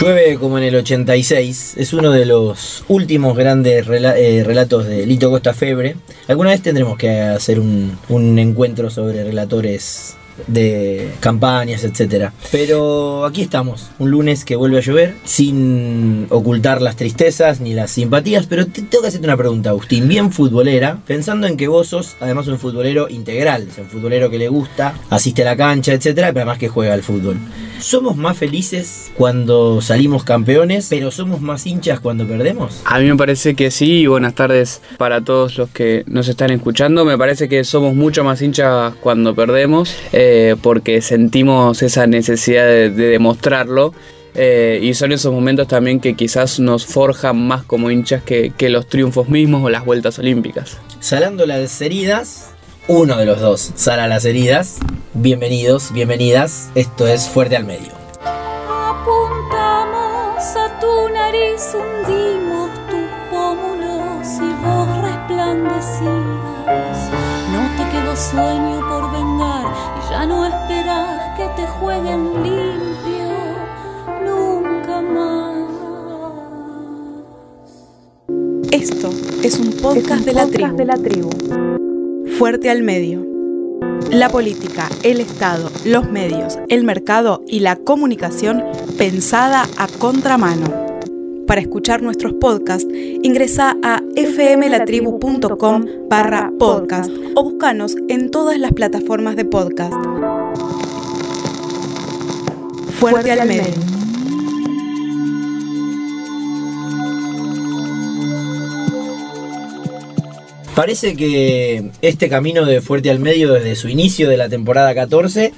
Llueve como en el 86, es uno de los últimos grandes eh, relatos de Lito Costa Febre. Alguna vez tendremos que hacer un, un encuentro sobre relatores de campañas, etcétera. Pero aquí estamos, un lunes que vuelve a llover, sin ocultar las tristezas ni las simpatías, pero te, tengo que hacerte una pregunta, Agustín, bien futbolera, pensando en que vos sos además un futbolero integral, un futbolero que le gusta, asiste a la cancha, etcétera, pero además que juega al fútbol. ¿Somos más felices cuando salimos campeones, pero somos más hinchas cuando perdemos? A mí me parece que sí, y buenas tardes para todos los que nos están escuchando. Me parece que somos mucho más hinchas cuando perdemos, eh, porque sentimos esa necesidad de, demostrarlo. Eh, y son esos momentos también que quizás nos forjan más como hinchas que, que los triunfos mismos o las vueltas olímpicas. Salando las heridas, uno de los dos sala las heridas. Bienvenidos, bienvenidas. Esto es Fuerte al Medio. Apuntamos a tu nariz, hundimos tus pómulos y vos resplandecías. No te quedó sueño por vengar y ya no esperas que te jueguen limpio nunca más. Esto es un podcast, de, la de la tribu. Fuerte al medio. La política, el Estado, los medios, el mercado y la comunicación pensada a contramano. Para escuchar nuestros podcasts, ingresa a fmlatribu.com barra podcast o búscanos en todas las plataformas de podcast. Fuerte, al medio. Parece que este camino de Fuerte al Medio desde su inicio de la temporada 14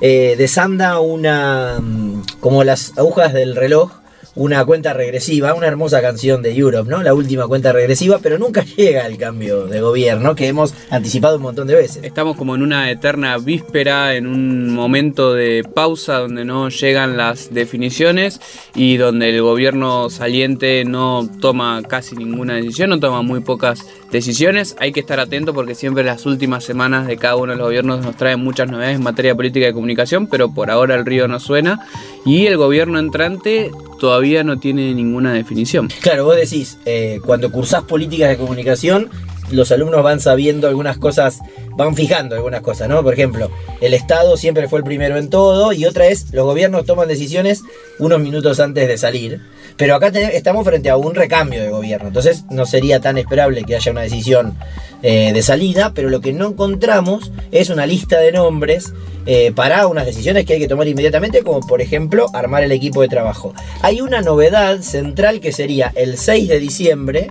eh, desanda una mm, como las agujas del reloj una cuenta regresiva, una hermosa canción de Europe, ¿no? La última cuenta regresiva, pero nunca llega el cambio de gobierno que hemos anticipado un montón de veces. Estamos como en una eterna víspera, en un momento de pausa donde no llegan las definiciones y donde el gobierno saliente no toma casi ninguna decisión, no toma muy pocas decisiones. Hay que estar atento porque siempre las últimas semanas de cada uno de los gobiernos nos traen muchas novedades en materia política y comunicación, pero por ahora el río no suena y el gobierno entrante todavía no tiene ninguna definición. Claro, vos decís, eh, cuando cursás políticas de comunicación, los alumnos van sabiendo algunas cosas, van fijando algunas cosas, ¿no? Por ejemplo, el Estado siempre fue el primero en todo y otra es, los gobiernos toman decisiones unos minutos antes de salir. Pero acá estamos frente a un recambio de gobierno, entonces no sería tan esperable que haya una decisión eh, de salida, pero lo que no encontramos es una lista de nombres eh, para unas decisiones que hay que tomar inmediatamente, como por ejemplo armar el equipo de trabajo. Hay una novedad central que sería el 6 de diciembre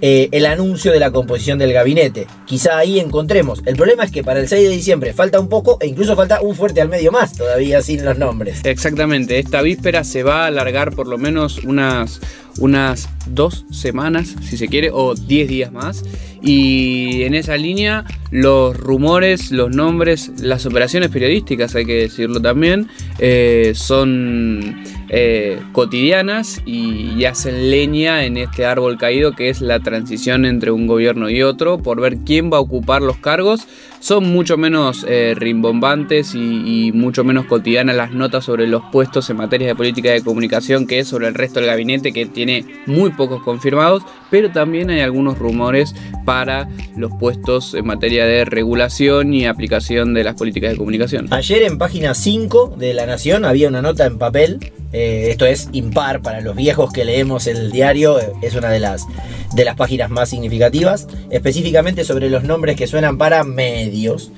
eh, el anuncio de la composición del gabinete. Quizá ahí encontremos. El problema es que para el 6 de diciembre falta un poco e incluso falta un fuerte al medio más todavía sin los nombres. Exactamente, esta víspera se va a alargar por lo menos unas, unas dos semanas, si se quiere, o 10 días más. Y en esa línea, los rumores, los nombres, las operaciones periodísticas, hay que decirlo también, eh, son eh, cotidianas y, hacen leña en este árbol caído que es la transición entre un gobierno y otro por ver quién va a ocupar los cargos. Son mucho menos eh, rimbombantes y, mucho menos cotidianas las notas sobre los puestos en materia de política de comunicación que es sobre el resto del gabinete que tiene muy pocos confirmados, pero también hay algunos rumores para los puestos en materia de regulación y aplicación de las políticas de comunicación. Ayer en página 5 de La Nación había una nota en papel, eh, esto es impar para los viejos que leemos el diario, es una de las, de las páginas más significativas, específicamente sobre los nombres que suenan para medios.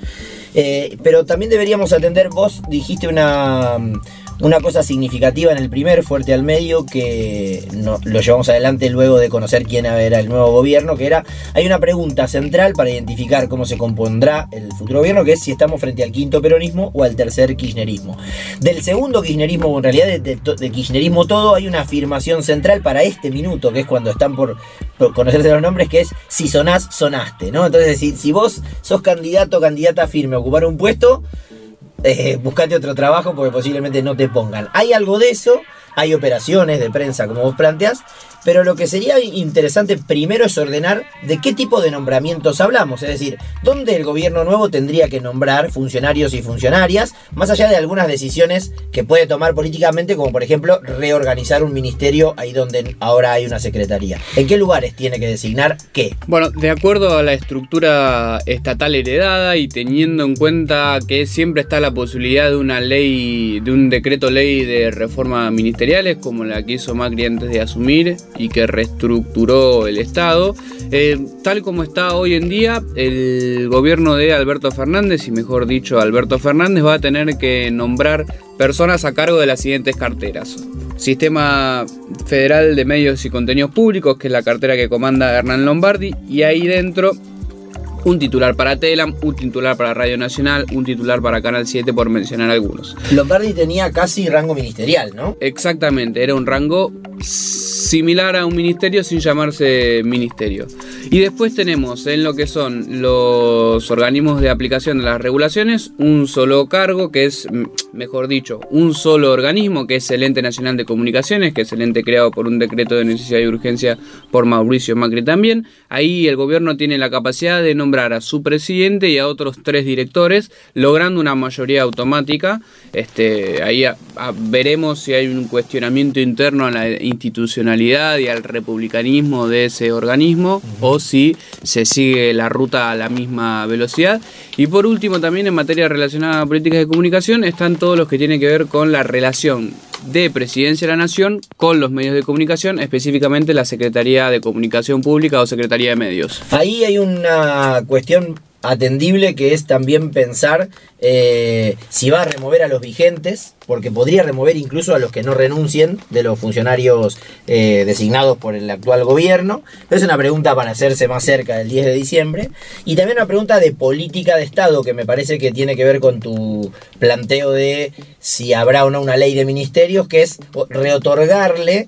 Eh, pero también deberíamos atender, vos dijiste una una cosa significativa en el primer fuerte al medio que lo llevamos adelante luego de conocer quién era el nuevo gobierno, que era, hay una pregunta central para identificar cómo se compondrá el futuro gobierno, que es si estamos frente al quinto peronismo o al tercer kirchnerismo. Del segundo kirchnerismo, en realidad de, kirchnerismo todo, hay una afirmación central para este minuto, que es cuando están por, conocerse los nombres, que es si sonás, sonaste, ¿no? Entonces, si, si vos sos candidato o candidata firme a ocupar un puesto, eh, buscate otro trabajo porque posiblemente no te pongan. Hay algo de eso, hay operaciones de prensa como vos planteas, pero lo que sería interesante primero es ordenar de qué tipo de nombramientos hablamos, es decir, dónde el gobierno nuevo tendría que nombrar funcionarios y funcionarias, más allá de algunas decisiones que puede tomar políticamente, como por ejemplo reorganizar un ministerio ahí donde ahora hay una secretaría. ¿En qué lugares tiene que designar qué? Bueno, de acuerdo a la estructura estatal heredada y teniendo en cuenta que siempre está la posibilidad de una ley, de un decreto ley de reforma ministeriales, como la que hizo Macri antes de asumir, y que reestructuró el Estado. Eh, tal como está hoy en día, el gobierno de Alberto Fernández, y mejor dicho, Alberto Fernández va a tener que nombrar personas a cargo de las siguientes carteras. Sistema Federal de Medios y Contenidos Públicos, que es la cartera que comanda Hernán Lombardi, y ahí dentro un titular para Telam, un titular para Radio Nacional, un titular para Canal 7, por mencionar algunos. Lombardi tenía casi rango ministerial, ¿no? Exactamente, era un rango similar a un ministerio sin llamarse ministerio. Y después tenemos en lo que son los organismos de aplicación de las regulaciones un solo cargo que es, mejor dicho, un solo organismo que es el Ente Nacional de Comunicaciones, que es el ente creado por un decreto de necesidad y urgencia por Mauricio Macri también. Ahí el gobierno tiene la capacidad de nombrar a su presidente y a otros tres directores, logrando una mayoría automática. Este, ahí veremos si hay un cuestionamiento interno a la institucionalidad y al republicanismo de ese organismo o si se sigue la ruta a la misma velocidad. Y por último, también en materia relacionada a políticas de comunicación están todos los que tienen que ver con la relación de Presidencia de la Nación con los medios de comunicación, específicamente la Secretaría de Comunicación Pública o Secretaría de Medios. Ahí hay una cuestión atendible que es también pensar eh, si va a remover a los vigentes, porque podría remover incluso a los que no renuncien de los funcionarios eh, designados por el actual gobierno. es una pregunta para hacerse más cerca del 10 de diciembre. Y también una pregunta de política de Estado que me parece que tiene que ver con tu planteo de si habrá o no una ley de ministerios, que es reotorgarle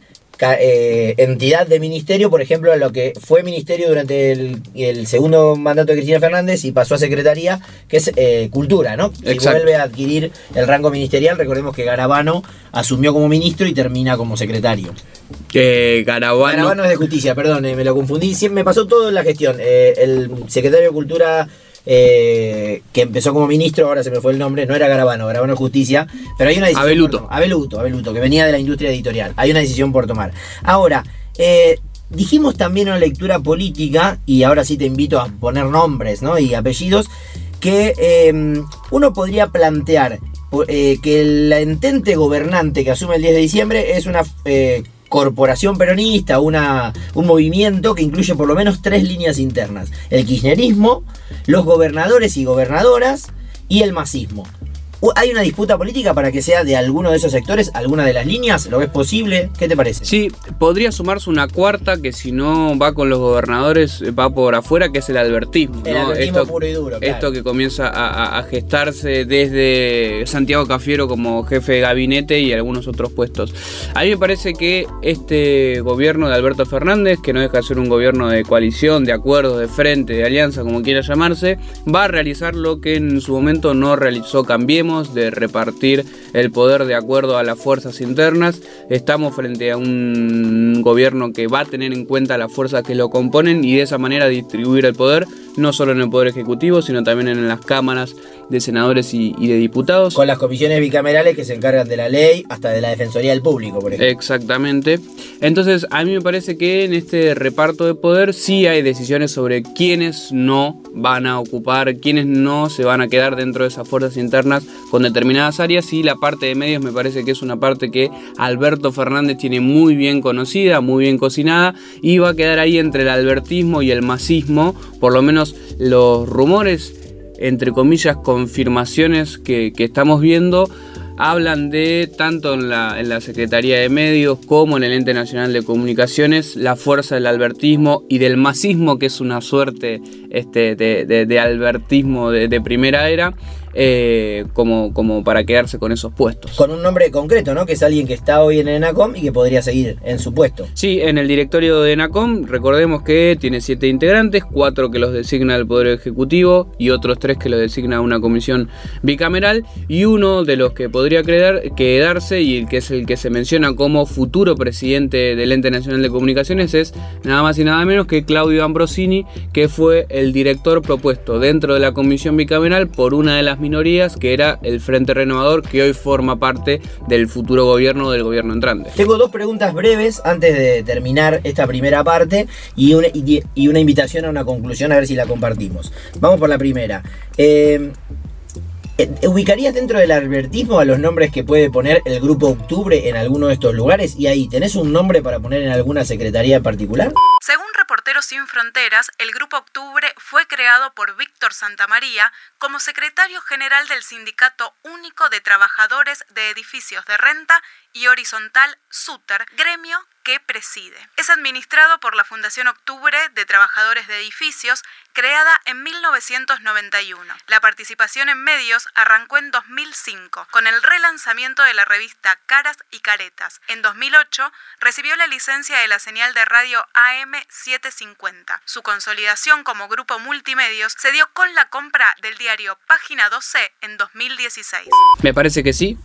eh, entidad de ministerio, por ejemplo, a lo que fue ministerio durante el, segundo mandato de Cristina Fernández y pasó a secretaría, que es eh, cultura, ¿no? Si vuelve a adquirir el rango ministerial, recordemos que Garabano asumió como ministro y termina como secretario. Que Garabano... Garabano es de justicia, perdón, eh, me lo confundí. me pasó todo en la gestión. el secretario de Cultura eh, que empezó como ministro, ahora se me fue el nombre, no era Garabano, Garabano Justicia, pero hay una decisión. Abeluto. Abeluto, Abeluto, que venía de la industria editorial. Hay una decisión por tomar. Ahora, eh, dijimos también una lectura política, y ahora sí te invito a poner nombres ¿no? y apellidos, que em, uno podría plantear eh, que el entente gobernante que asume el 10 de diciembre es una corporación peronista, una, un movimiento que incluye por lo menos tres líneas internas. El kirchnerismo, los gobernadores y gobernadoras y el masismo. ¿Hay una disputa política para que sea de alguno de esos sectores, alguna de las líneas? ¿Lo ves posible? ¿Qué te parece? Sí, podría sumarse una cuarta que si no va con los gobernadores va por afuera, que es el albertismo. El albertismo puro y duro. Esto que comienza a, gestarse desde Santiago Cafiero como jefe de gabinete y algunos otros puestos. A mí me parece que este gobierno de Alberto Fernández, que no deja de ser un gobierno de coalición, de acuerdo, de frente, de alianza, como quiera llamarse, va a realizar lo que en su momento no realizó Cambiemos de repartir el poder de acuerdo a las fuerzas internas. Estamos frente a un gobierno que va a tener en cuenta las fuerzas que lo componen y de esa manera distribuir el poder, no solo en el Poder Ejecutivo, sino también en las cámaras de senadores y, de diputados. Con las comisiones bicamerales que se encargan de la ley hasta de la Defensoría del Público, por ejemplo. Exactamente. Entonces, a mí me parece que en este reparto de poder sí hay decisiones sobre quiénes no van a ocupar, quiénes no se van a quedar dentro de esas fuerzas internas con determinadas áreas y la parte de medios me parece que es una parte que Alberto Fernández tiene muy bien conocida, muy bien cocinada y va a quedar ahí entre el albertismo y el masismo, por lo menos los rumores entre comillas, confirmaciones que, estamos viendo hablan de, tanto en la, en la Secretaría de Medios como en el Ente Nacional de Comunicaciones, la fuerza del albertismo y del masismo, que es una suerte este, de, albertismo de primera era. Eh, como, como para quedarse con esos puestos. Con un nombre concreto, ¿no? Que es alguien que está hoy en ENACOM y que podría seguir en su puesto. Sí, en el directorio de ENACOM, recordemos que tiene siete integrantes, cuatro que los designa el Poder Ejecutivo y otros tres que los designa una comisión bicameral y uno de los que podría quedarse y el que es el que se menciona como futuro presidente del Ente Nacional de Comunicaciones es nada más y nada menos que Claudio Ambrosini, que fue el director propuesto dentro de la comisión bicameral por una de las minorías, que era el Frente Renovador, que hoy forma parte del futuro gobierno del gobierno entrante. Tengo dos preguntas breves antes de terminar esta primera parte y una, invitación a una conclusión a ver si la compartimos. Vamos por la primera. Eh, ¿Ubicarías dentro del albertismo a los nombres que puede poner el Grupo Octubre en alguno de estos lugares? Y ahí, ¿tenés un nombre para poner en alguna secretaría particular? Según Reporteros Sin Fronteras, el Grupo Octubre fue creado por Víctor Santamaría como secretario general del Sindicato Único de Trabajadores de Edificios de Renta y Horizontal SUTER, gremio que preside. Es administrado por la Fundación Octubre de Trabajadores de Edificios, creada en 1991. La participación en medios arrancó en 2005, con el relanzamiento de la revista Caras y Caretas. En 2008 recibió la licencia de la señal de radio AM750. Su consolidación como grupo multimedios se dio con la compra del diario Página 12 en 2016. Me parece que sí.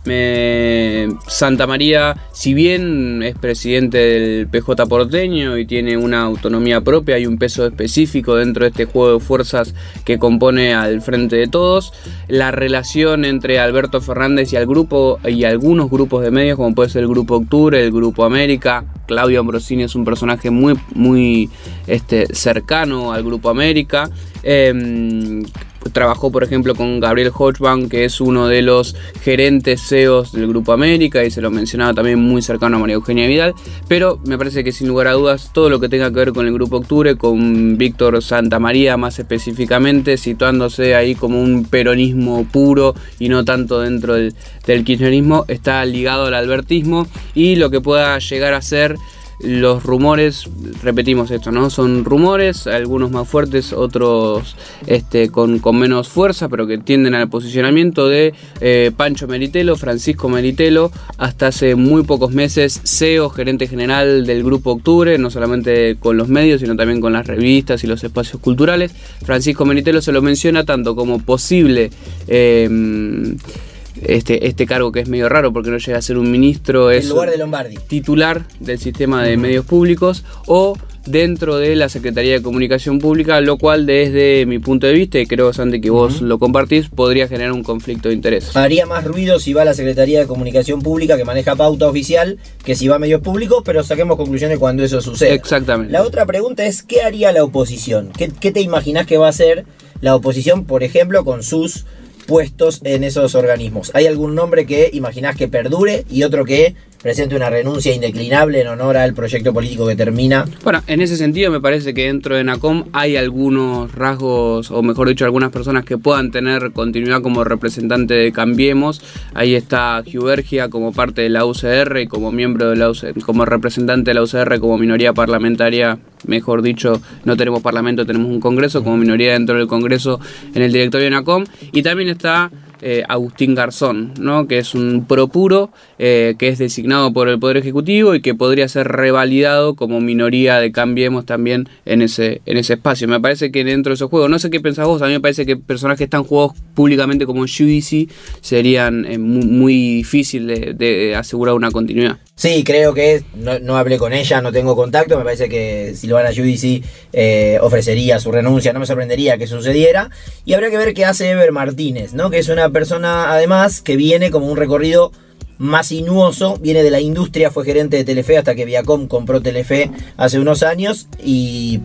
Santa María, si bien es presidente del PJ porteño y tiene una autonomía propia y un peso específico dentro de este juego de fuerzas que compone al frente de todos. La relación entre Alberto Fernández y el grupo y algunos grupos de medios, como puede ser el Grupo Octubre, el Grupo América. Claudio Ambrosini es un personaje muy, muy este, cercano al Grupo América. Em, trabajó por ejemplo con Gabriel Hodgman, que es uno de los gerentes CEOs del Grupo América y se lo mencionaba también muy cercano a María Eugenia Vidal, pero me parece que sin lugar a dudas todo lo que tenga que ver con el Grupo Octubre, con Víctor Santamaría más específicamente, situándose ahí como un peronismo puro y no tanto dentro del, del kirchnerismo, está ligado al albertismo y lo que pueda llegar a ser los rumores, repetimos esto, ¿no? Son rumores, algunos más fuertes, otros este, con, menos fuerza, pero que tienden al posicionamiento de eh, Pancho Meritelo, Francisco Meritelo, hasta hace muy pocos meses CEO, gerente general del Grupo Octubre, no solamente con los medios, sino también con las revistas y los espacios culturales. Francisco Meritelo se lo menciona tanto como posible... Eh, este, este cargo que es medio raro porque no llega a ser un ministro, es lugar de Lombardi. titular del sistema de medios públicos o dentro de la Secretaría de Comunicación Pública, lo cual desde mi punto de vista, y creo Santi que vos lo compartís, podría generar un conflicto de interés. Haría más ruido si va a la Secretaría de Comunicación Pública que maneja pauta oficial que si va a medios públicos, pero saquemos conclusiones cuando eso suceda. Exactamente. La otra pregunta es, ¿qué haría la oposición? ¿Qué, qué te imaginás que va a hacer la oposición, por ejemplo, con sus puestos en esos organismos. ¿Hay algún nombre que imaginás que perdure y otro que presente una renuncia indeclinable en honor al proyecto político que termina? Bueno, en ese sentido me parece que dentro de NACOM hay algunos rasgos, o mejor dicho, algunas personas que puedan tener continuidad como representante de Cambiemos. Ahí está Hubergia como parte de la UCR y como miembro de la UCR, como representante de la UCR como minoría parlamentaria mejor dicho, no tenemos parlamento, tenemos un congreso, como minoría dentro del congreso en el directorio de NACOM. Y también está eh, Agustín Garzón, ¿no? que es un propuro eh, que es designado por el Poder Ejecutivo y que podría ser revalidado como minoría de Cambiemos también en ese, en ese espacio. Me parece que dentro de esos juegos, no sé qué pensás vos, a mí me parece que personajes están jugados públicamente como Judici serían eh, muy, difícil de, asegurar una continuidad. Sí, creo que no, no, hablé con ella, no tengo contacto, me parece que Silvana Judici ofrecería su renuncia, no me sorprendería que sucediera. Y habría que ver qué hace Ever Martínez, ¿no? que es una persona además que viene como un recorrido más sinuoso, viene de la industria, fue gerente de Telefe hasta que Viacom compró Telefe hace unos años y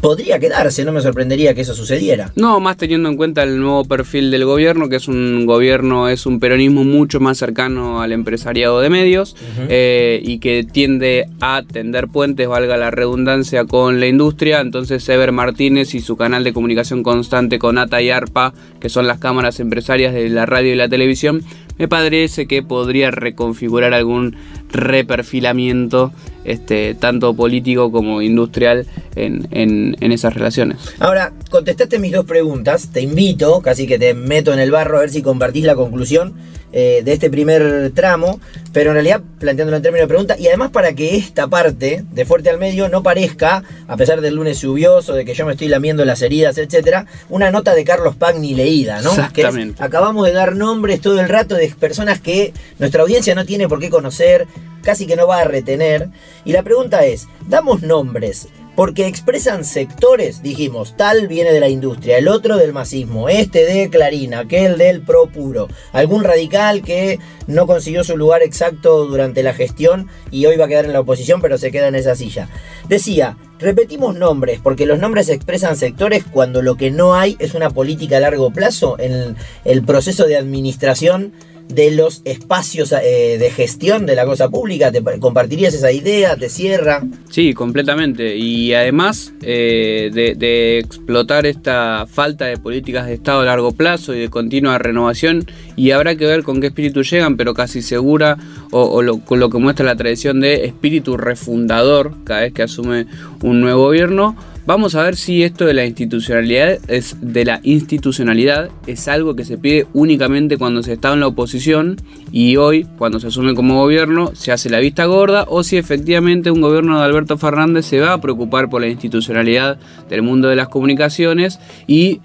podría quedarse, no me sorprendería que eso sucediera. No, más teniendo en cuenta el nuevo perfil del gobierno, que es un gobierno, es un peronismo mucho más cercano al empresariado de medios eh, y que tiende a tender puentes, valga la redundancia, con la industria. Entonces, Ever Martínez y su canal de comunicación constante con ATA y ARPA, que son las cámaras empresarias de la radio y la televisión, me parece que podría reconfigurar algún reperfilamiento, este, tanto político como industrial, en, en, esas relaciones. Ahora, contestaste mis dos preguntas, te invito, casi que te meto en el barro a ver si compartís la conclusión eh, de este primer tramo, pero en realidad planteándolo en términos de pregunta, y además para que esta parte de Fuerte al Medio no parezca, a pesar del lunes lluvioso, de que yo me estoy lamiendo las heridas, etcétera, una nota de Carlos Pagni leída, ¿no? Exactamente. acabamos de dar nombres todo el rato de personas que nuestra audiencia no tiene por qué conocer, casi que no va a retener. Y la pregunta es, ¿damos nombres porque expresan sectores, dijimos, tal viene de la industria, el otro del masismo, este de Clarín, aquel del pro puro, algún radical que no consiguió su lugar exacto durante la gestión y hoy va a quedar en la oposición, pero se queda en esa silla. Decía, repetimos nombres, porque los nombres expresan sectores cuando lo que no hay es una política a largo plazo en el proceso de administración de los espacios eh, de gestión de la cosa pública? ¿Te compartirías esa idea? ¿Te cierra? Sí, completamente. Y además eh, de, explotar esta falta de políticas de Estado a largo plazo y de continua renovación, y habrá que ver con qué espíritu llegan, pero casi segura, o, con lo que muestra la tradición de espíritu refundador cada vez que asume un nuevo gobierno, Vamos a ver si esto de la institucionalidad es de la institucionalidad es algo que se pide únicamente cuando se está en la oposición y hoy cuando se asume como gobierno se hace la vista gorda o si efectivamente un gobierno de Alberto Fernández se va a preocupar por la institucionalidad del mundo de las comunicaciones y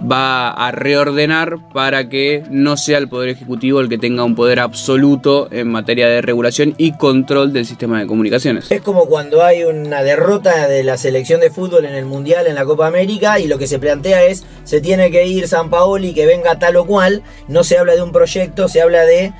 va a reordenar para que no sea el Poder Ejecutivo el que tenga un poder absoluto en materia de regulación y control del sistema de comunicaciones. Es como cuando hay una derrota de la selección de fútbol en el Mundial, en la Copa América, y lo que se plantea es, se tiene que ir San Paoli, que venga tal o cual, no se habla de un proyecto, se habla de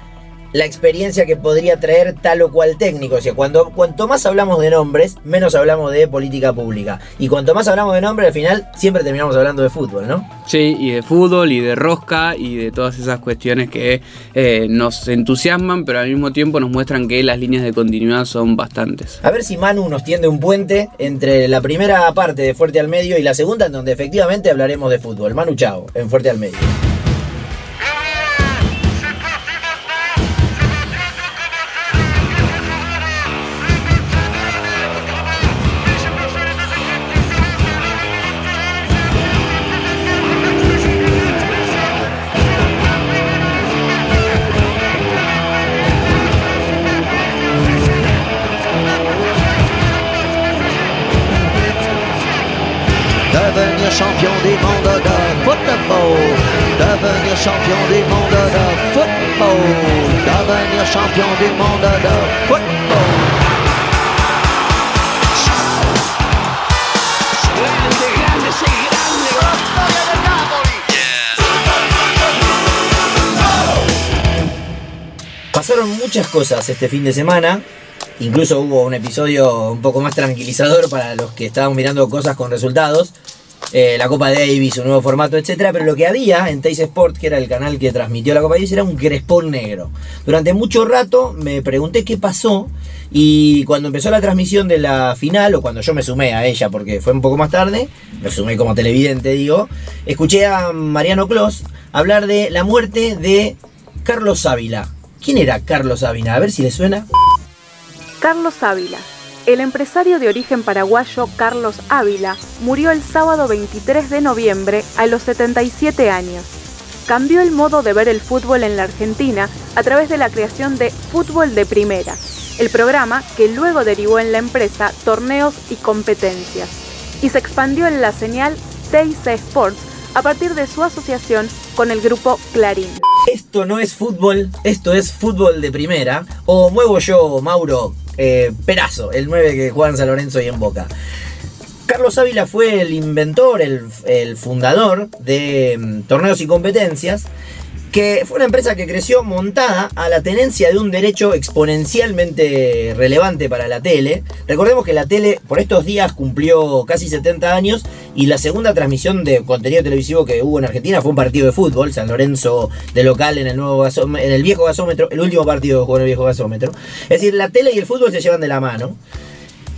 la experiencia que podría traer tal o cual técnico. O sea, cuando, cuanto más hablamos de nombres, menos hablamos de política pública. Y cuanto más hablamos de nombres, al final siempre terminamos hablando de fútbol, ¿no? Sí, y de fútbol, y de rosca, y de todas esas cuestiones que eh, nos entusiasman, pero al mismo tiempo nos muestran que las líneas de continuidad son bastantes. A ver si Manu nos tiende un puente entre la primera parte de Fuerte al Medio y la segunda, en donde efectivamente hablaremos de fútbol. Manu Chao, en Fuerte al Medio. Champion des mondes de football. Devenir champion des mondes de football. Devenir champion des mondes de football. Pasaron muchas cosas este fin de semana. Incluso hubo un episodio un poco más tranquilizador para los que estaban mirando cosas con resultados. Eh, la Copa Davis, un nuevo formato, etcétera, pero lo que había en Teis Sport, que era el canal que transmitió la Copa Davis, era un crespón negro. Durante mucho rato me pregunté qué pasó y cuando empezó la transmisión de la final, o cuando yo me sumé a ella, porque fue un poco más tarde, me sumé como televidente, digo, escuché a Mariano Clos hablar de la muerte de Carlos Ávila. ¿Quién era Carlos Ávila? A ver si le suena. Carlos Ávila el empresario de origen paraguayo Carlos Ávila murió el sábado 23 de noviembre a los 77 años. Cambió el modo de ver el fútbol en la Argentina a través de la creación de Fútbol de Primera, el programa que luego derivó en la empresa Torneos y Competencias, y se expandió en la señal TIC Sports a partir de su asociación con el grupo Clarín. Esto no es fútbol, esto es fútbol de primera. O muevo yo, Mauro, eh, Perazo, el 9 que juega en San Lorenzo y en Boca. Carlos Ávila fue el inventor, el, fundador de mm, torneos y competencias que fue una empresa que creció montada a la tenencia de un derecho exponencialmente relevante para la tele. Recordemos que la tele por estos días cumplió casi 70 años y la segunda transmisión de contenido televisivo que hubo en Argentina fue un partido de fútbol, San Lorenzo de local en el nuevo en el viejo gasómetro, el último partido jugó en el viejo gasómetro. Es decir, la tele y el fútbol se llevan de la mano.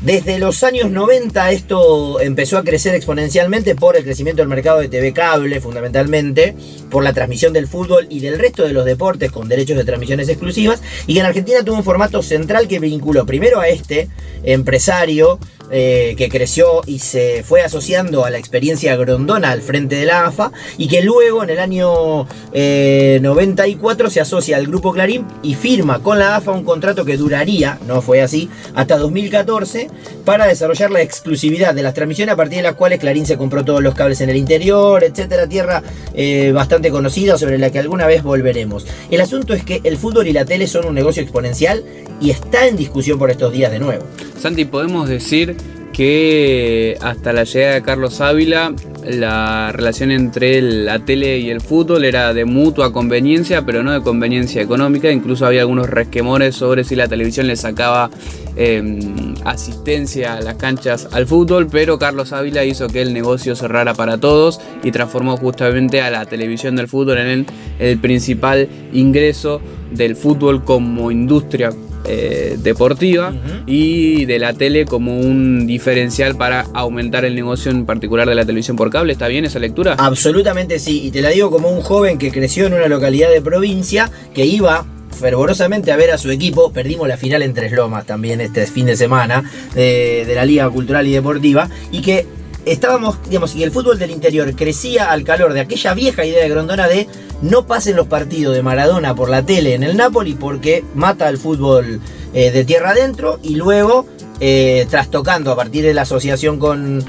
Desde los años 90 esto empezó a crecer exponencialmente por el crecimiento del mercado de TV cable fundamentalmente, por la transmisión del fútbol y del resto de los deportes con derechos de transmisiones exclusivas y que en Argentina tuvo un formato central que vinculó primero a este empresario eh, que creció y se fue asociando a la experiencia grondona al frente de la AFA y que luego en el año 94 eh, se asocia al grupo Clarín y firma con la AFA un contrato que duraría, no fue así, hasta 2014 para desarrollar la exclusividad de las transmisiones a partir de las cuales Clarín se compró todos los cables en el interior, etcétera, tierra eh, bastante conocida sobre la que alguna vez volveremos. El asunto es que el fútbol y la tele son un negocio exponencial y está en discusión por estos días de nuevo. Santi, podemos decir que hasta la llegada de Carlos Ávila la relación entre la tele y el fútbol era de mutua conveniencia, pero no de conveniencia económica. Incluso había algunos resquemores sobre si la televisión le sacaba em, asistencia a las canchas al fútbol, pero Carlos Ávila hizo que el negocio cerrara para todos y transformó justamente a la televisión del fútbol en el principal ingreso del fútbol como industria eh, deportiva y de la tele como un diferencial para aumentar el negocio en particular de la televisión por cable. ¿Está bien esa lectura? Absolutamente sí, y te la digo como un joven que creció en una localidad de provincia que iba fervorosamente a ver a su equipo. Perdimos la final en Tres Lomas también este fin de semana de, de la Liga Cultural y Deportiva y que estábamos, digamos, y el fútbol del interior crecía al calor de aquella vieja idea de Grondona de no pasen los partidos de Maradona por la tele en el Napoli porque mata al fútbol eh, de tierra adentro y luego eh, trastocando a partir de la asociación con,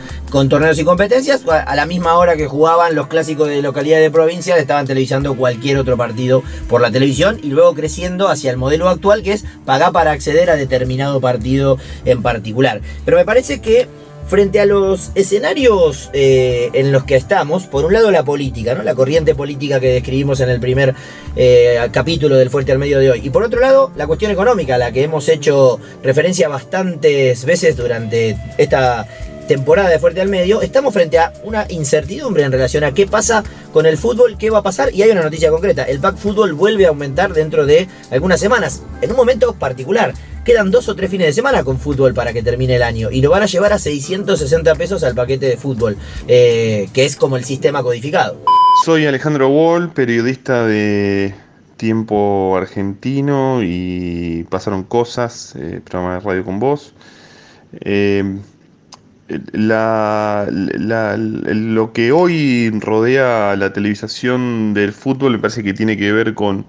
torneos y competencias, a la misma hora que jugaban los clásicos de localidad de provincia, estaban televisando cualquier otro partido por la televisión y luego creciendo hacia el modelo actual que es pagar para acceder a determinado partido en particular. Pero me parece que frente a los escenarios eh, en los que estamos, por un lado la política, ¿no? la corriente política que describimos en el primer eh, capítulo del Fuerte al Medio de hoy, y por otro lado la cuestión económica, a la que hemos hecho referencia bastantes veces durante esta temporada de Fuerte al Medio, estamos frente a una incertidumbre en relación a qué pasa con el fútbol, qué va a pasar, y hay una noticia concreta, el pack fútbol vuelve a aumentar dentro de algunas semanas, en un momento particular. Quedan dos o tres fines de semana con fútbol para que termine el año y lo van a llevar a 660 pesos al paquete de fútbol, eh, que es como el sistema codificado. Soy Alejandro Wall, periodista de Tiempo Argentino y pasaron cosas, eh, programa de radio con vos. Eh, lo que hoy rodea la televisación del fútbol me parece que tiene que ver con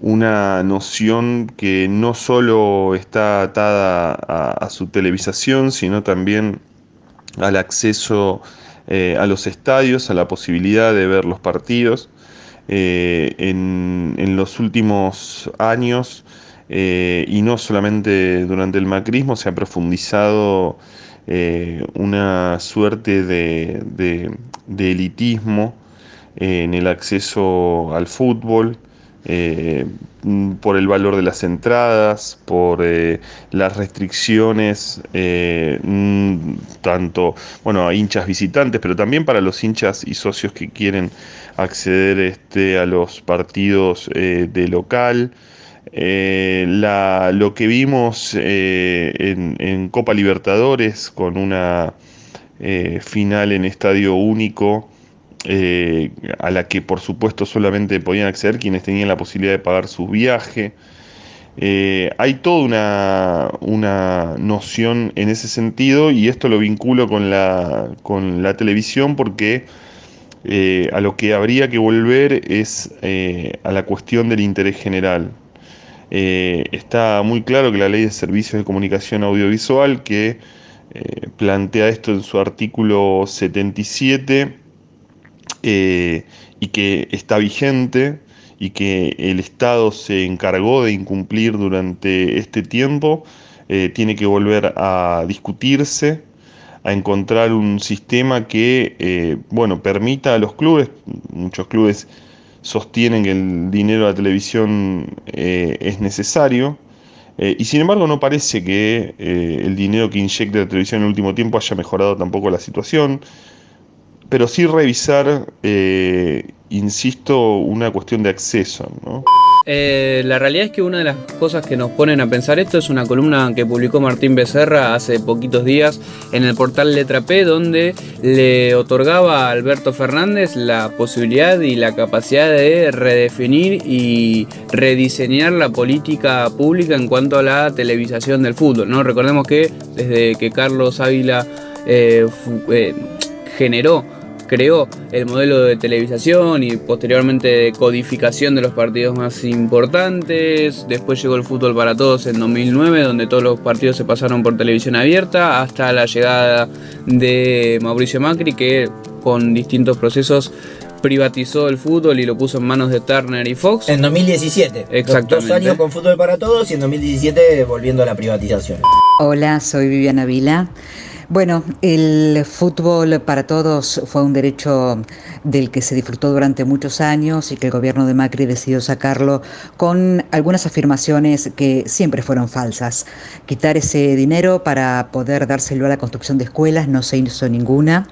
una noción que no solo está atada a, su televisación, sino también al acceso eh, a los estadios, a la posibilidad de ver los partidos. Eh, en, los últimos años, eh, y no solamente durante el macrismo, se ha profundizado una suerte de elitismo en el acceso al fútbol. Eh, por el valor de las entradas, por eh, las restricciones, eh, mm, tanto bueno, a hinchas visitantes, pero también para los hinchas y socios que quieren acceder este, a los partidos de local. Lo que vimos en, en, Copa Libertadores con una final en estadio único eh, a la que por supuesto solamente podían acceder quienes tenían la posibilidad de pagar su viaje. Eh, hay toda una, una, noción en ese sentido y esto lo vinculo con la, con la televisión porque eh, a lo que habría que volver es a la cuestión del interés general. Está muy claro que la ley de servicios de comunicación audiovisual que plantea esto en su artículo 77 eh, y que está vigente y que el Estado se encargó de incumplir durante este tiempo, eh, tiene que volver a discutirse, a encontrar un sistema que, eh, bueno, permita a los clubes, muchos clubes sostienen que el dinero de la televisión es necesario, y sin embargo no parece que el dinero que inyecta la televisión en el último tiempo haya mejorado tampoco la situación pero sí revisar, eh, insisto, una cuestión de acceso. ¿no? Eh, la realidad es que una de las cosas que nos ponen a pensar esto es una columna que publicó Martín Becerra hace poquitos días en el portal Letra P, donde le otorgaba a Alberto Fernández la posibilidad y la capacidad de redefinir y rediseñar la política pública en cuanto a la televisación del fútbol. ¿no? Recordemos que desde que Carlos Ávila eh, eh, generó creó el modelo de televisación y posteriormente de codificación de los partidos más importantes. Después llegó el fútbol para todos en 2009, donde todos los partidos se pasaron por televisión abierta, hasta la llegada de Mauricio Macri, que con distintos procesos privatizó el fútbol y lo puso en manos de Turner y Fox. En 2017. Exactamente. Dos años con fútbol para todos y en 2017 volviendo a la privatización. Hola, soy Viviana Vila. Bueno, el fútbol para todos fue un derecho del que se disfrutó durante muchos años y que el gobierno de Macri decidió sacarlo con algunas afirmaciones que siempre fueron falsas. Quitar ese dinero para poder dárselo a la construcción de escuelas no se hizo ninguna.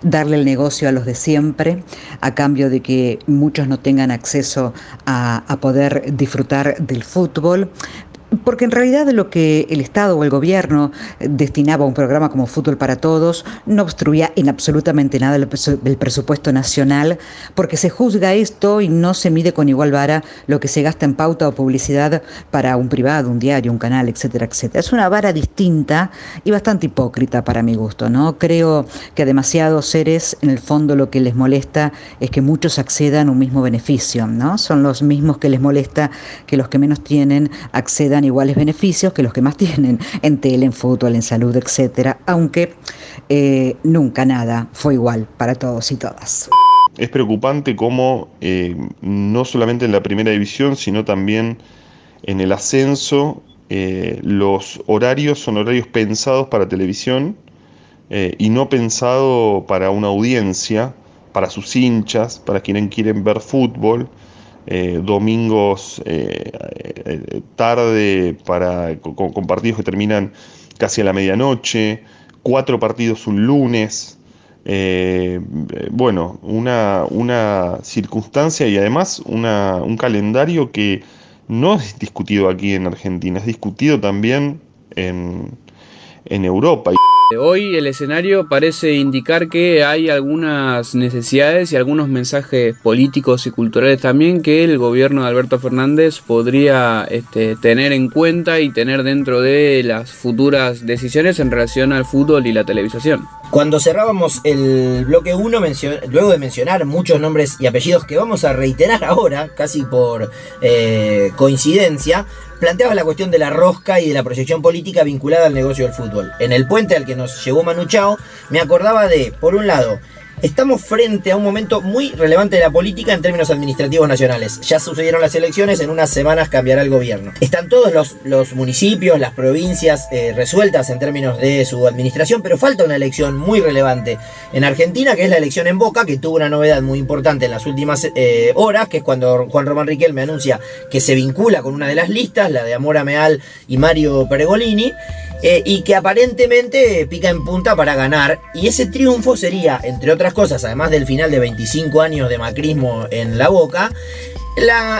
Darle el negocio a los de siempre a cambio de que muchos no tengan acceso a, poder disfrutar del fútbol porque en realidad lo que el Estado o el gobierno destinaba a un programa como Fútbol para Todos no obstruía en absolutamente nada el presupuesto nacional, porque se juzga esto y no se mide con igual vara lo que se gasta en pauta o publicidad para un privado, un diario, un canal, etcétera, etcétera. Es una vara distinta y bastante hipócrita para mi gusto, ¿no? Creo que a demasiados seres, en el fondo, lo que les molesta es que muchos accedan a un mismo beneficio, ¿no? Son los mismos que les molesta que los que menos tienen accedan iguales beneficios que los que más tienen en tele, en fútbol, en salud, etcétera, aunque eh, nunca nada fue igual para todos y todas. Es preocupante cómo eh, no solamente en la primera división, sino también en el ascenso, eh, los horarios son horarios pensados para televisión y no pensado para una audiencia, para sus hinchas, para quienes quieren ver fútbol. Eh, domingos eh, eh, tarde para, con, partidos que terminan casi a la medianoche, cuatro partidos un lunes. bueno, una, una, circunstancia y además una, un calendario que no es discutido aquí en Argentina, es discutido también en, en Europa. Hoy el escenario parece indicar que hay algunas necesidades y algunos mensajes políticos y culturales también que el gobierno de Alberto Fernández podría este, tener en cuenta y tener dentro de las futuras decisiones en relación al fútbol y la televisación. Cuando cerrábamos el bloque 1, luego de mencionar muchos nombres y apellidos que vamos a reiterar ahora, casi por eh, coincidencia, planteaba la cuestión de la rosca y de la proyección política vinculada al negocio del fútbol. En el puente al que nos llevó Manu Chao, me acordaba de, por un lado, Estamos frente a un momento muy relevante de la política en términos administrativos nacionales. Ya sucedieron las elecciones, en unas semanas cambiará el gobierno. Están todos los, municipios, las provincias eh, resueltas en términos de su administración, pero falta una elección muy relevante en Argentina, que es la elección en Boca, que tuvo una novedad muy importante en las últimas eh, horas, que es cuando Juan Román Riquelme anuncia que se vincula con una de las listas, la de Amora Meal y Mario Peregolini. Eh, y que aparentemente pica en punta para ganar. Y ese triunfo sería, entre otras cosas, además del final de 25 años de macrismo en la boca,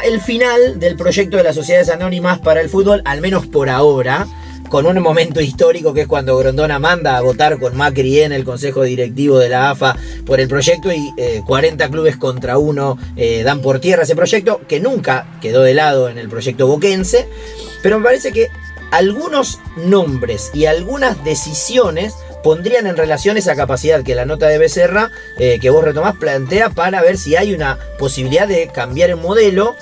el final del proyecto de las sociedades anónimas para el fútbol, al menos por ahora. Con un momento histórico que es cuando Grondona manda a votar con Macri en el consejo directivo de la AFA por el proyecto y 40 eh, clubes contra uno eh, dan por tierra ese proyecto que nunca quedó de lado en el proyecto boquense. Pero me parece que algunos nombres y algunas decisiones pondrían en relación esa capacidad que la nota de Becerra, eh, que vos retomás, plantea para ver si hay una posibilidad de cambiar el modelo.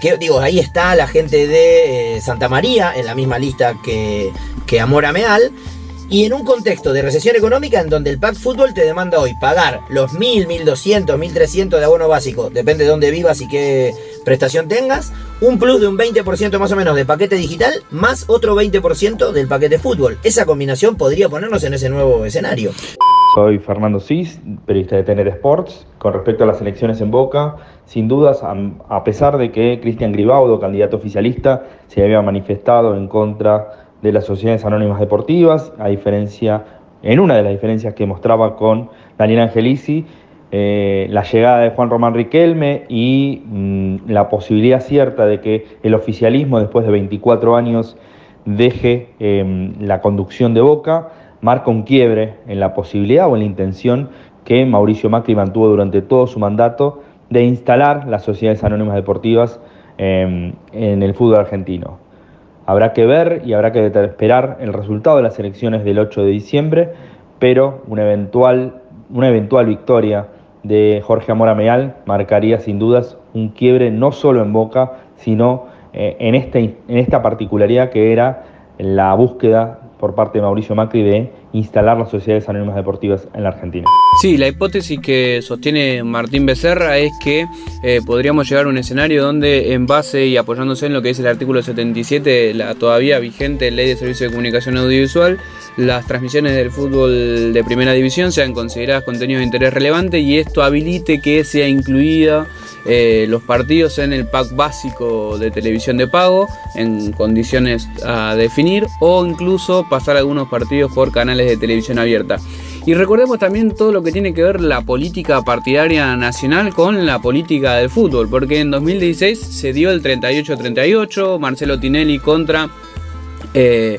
Que digo, ahí está la gente de eh, Santa María, en la misma lista que, que Amora Meal. Y en un contexto de recesión económica en donde el Pack Fútbol te demanda hoy pagar los 1000, 1200, 1300 de abono básico, depende de dónde vivas y qué prestación tengas, un plus de un 20% más o menos de paquete digital, más otro 20% del paquete fútbol. Esa combinación podría ponernos en ese nuevo escenario. Soy Fernando Cis, periodista de Tener Sports. Con respecto a las elecciones en Boca, sin dudas, a pesar de que Cristian Gribaudo, candidato oficialista, se había manifestado en contra de las sociedades anónimas deportivas, a diferencia, en una de las diferencias que mostraba con Daniel Angelici, eh, la llegada de Juan Román Riquelme y mm, la posibilidad cierta de que el oficialismo después de 24 años deje em, la conducción de Boca, marca un quiebre en la posibilidad o en la intención que Mauricio Macri mantuvo durante todo su mandato de instalar las sociedades anónimas deportivas em, en el fútbol argentino. Habrá que ver y habrá que esperar el resultado de las elecciones del 8 de diciembre, pero una eventual, una eventual victoria de Jorge Amora Meal marcaría sin dudas un quiebre no solo en Boca, sino eh, en, en esta particularidad que era la búsqueda por parte de Mauricio Macri de instalar las sociedades anónimas deportivas en la Argentina. Sí, la hipótesis que sostiene Martín Becerra es que eh, podríamos llegar a un escenario donde en base y apoyándose en lo que es el artículo 77, la todavía vigente ley de servicio de comunicación audiovisual, las transmisiones del fútbol de primera división sean consideradas contenidos de interés relevante y esto habilite que sea incluida eh, los partidos en el pack básico de televisión de pago en condiciones a definir o incluso pasar algunos partidos por canales de televisión abierta. Y recordemos también todo lo que tiene que ver la política partidaria nacional con la política del fútbol, porque en 2016 se dio el 38-38, Marcelo Tinelli contra eh,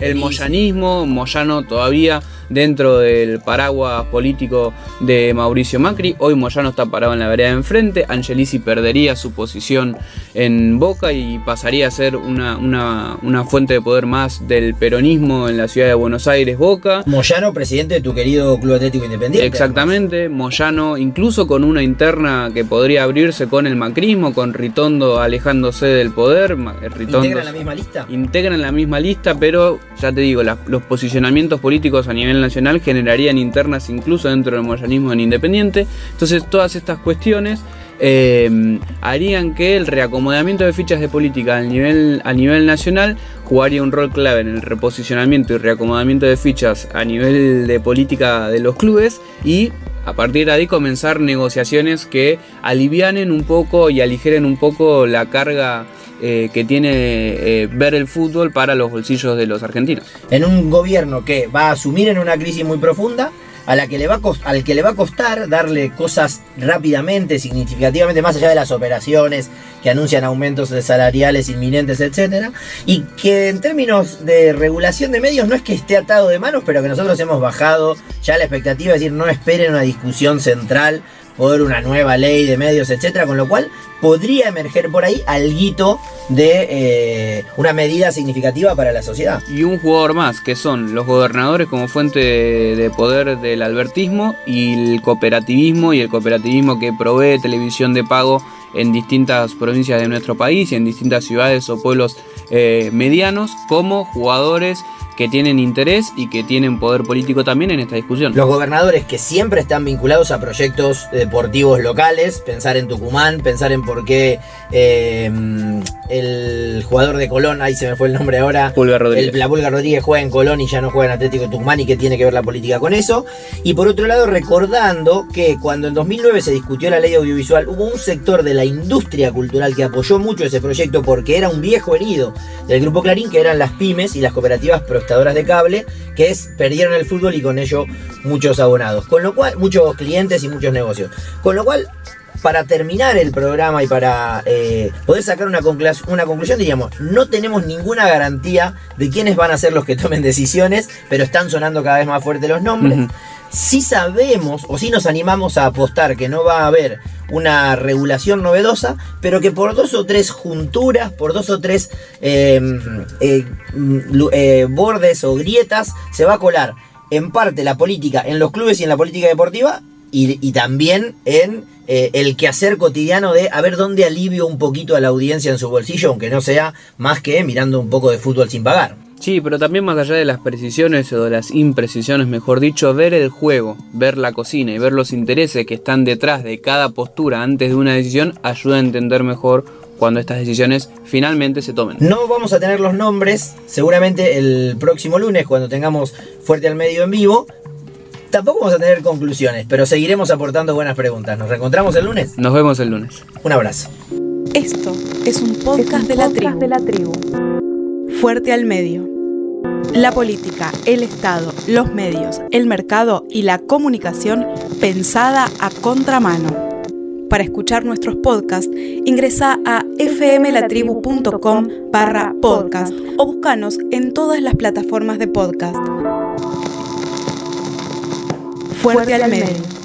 el, moyanismo, Moyano todavía dentro del paraguas político de Mauricio Macri. Hoy Moyano está parado en la vereda de enfrente. Angelici perdería su posición en Boca y pasaría a ser una, una, fuente de poder más del peronismo en la ciudad de Buenos Aires, Boca. Moyano, presidente de tu querido Club Atlético Independiente. Exactamente. Moyano, incluso con una interna que podría abrirse con el macrismo, con Ritondo alejándose del poder. Ritondo ¿Integran la misma lista? Integran la misma lista, pero ya te digo, los posicionamientos políticos a nivel nacional generarían internas incluso dentro del moyanismo en Independiente. Entonces todas estas cuestiones eh, harían que el reacomodamiento de fichas de política a nivel, a nivel nacional jugaría un rol clave en el reposicionamiento y reacomodamiento de fichas a nivel de política de los clubes y a partir de ahí comenzar negociaciones que alivianen un poco y aligeren un poco la carga eh, que tiene eh, ver el fútbol para los bolsillos de los argentinos. En un gobierno que va a asumir en una crisis muy profunda, a la que le va al que le va a costar darle cosas rápidamente, significativamente, más allá de las operaciones que anuncian aumentos de salariales inminentes, etcétera, y que en términos de regulación de medios no es que esté atado de manos, pero que nosotros hemos bajado ya la expectativa, es decir, no esperen una discusión central por una nueva ley de medios, etcétera, con lo cual podría emerger por ahí algo de eh, una medida significativa para la sociedad. Y un jugador más, que son los gobernadores como fuente de, poder del albertismo y el cooperativismo y el cooperativismo que provee televisión de pago en distintas provincias de nuestro país y en distintas ciudades o pueblos eh, medianos como jugadores que tienen interés y que tienen poder político también en esta discusión. Los gobernadores que siempre están vinculados a proyectos deportivos locales, pensar en Tucumán, pensar en por qué eh, el jugador de Colón, ahí se me fue el nombre ahora, Pulga Rodríguez. la Pulga Rodríguez juega en Colón y ya no juega en Atlético de Tucumán y qué tiene que ver la política con eso. Y por otro lado, recordando que cuando en 2009 se discutió la ley audiovisual, hubo un sector de la industria cultural que apoyó mucho ese proyecto porque era un viejo herido del Grupo Clarín, que eran las pymes y las cooperativas de cable, que es perdieron el fútbol y con ello muchos abonados. Con lo cual, muchos clientes y muchos negocios. Con lo cual, para terminar el programa y para eh, poder sacar una, una conclusión, diríamos, no tenemos ninguna garantía de quiénes van a ser los que tomen decisiones, pero están sonando cada vez más fuertes los nombres. Si sabemos o si nos animamos a apostar que no va a haber una regulación novedosa, pero que por dos o tres junturas, por dos o tres em, eh, eh, bordes o grietas, se va a colar en parte la política en los clubes y en la política deportiva y, también en eh, el quehacer cotidiano de a ver dónde alivio un poquito a la audiencia en su bolsillo, aunque no sea más que mirando un poco de fútbol sin pagar. Sí, pero también más allá de las precisiones o de las imprecisiones, mejor dicho, ver el juego, ver la cocina y ver los intereses que están detrás de cada postura antes de una decisión ayuda a entender mejor cuando estas decisiones finalmente se tomen. No vamos a tener los nombres, seguramente el próximo lunes cuando tengamos Fuerte al Medio en vivo. Tampoco vamos a tener conclusiones, pero seguiremos aportando buenas preguntas. ¿Nos reencontramos el lunes? Nos vemos el lunes. Un abrazo. Esto es un podcast, de, la de la tribu. Fuerte al medio. La política, el Estado, los medios, el mercado y la comunicación pensada a contramano. Para escuchar nuestros podcasts, ingresa a fmlatribu.com barra podcast o búscanos en todas las plataformas de podcast. Fuerte, al medio.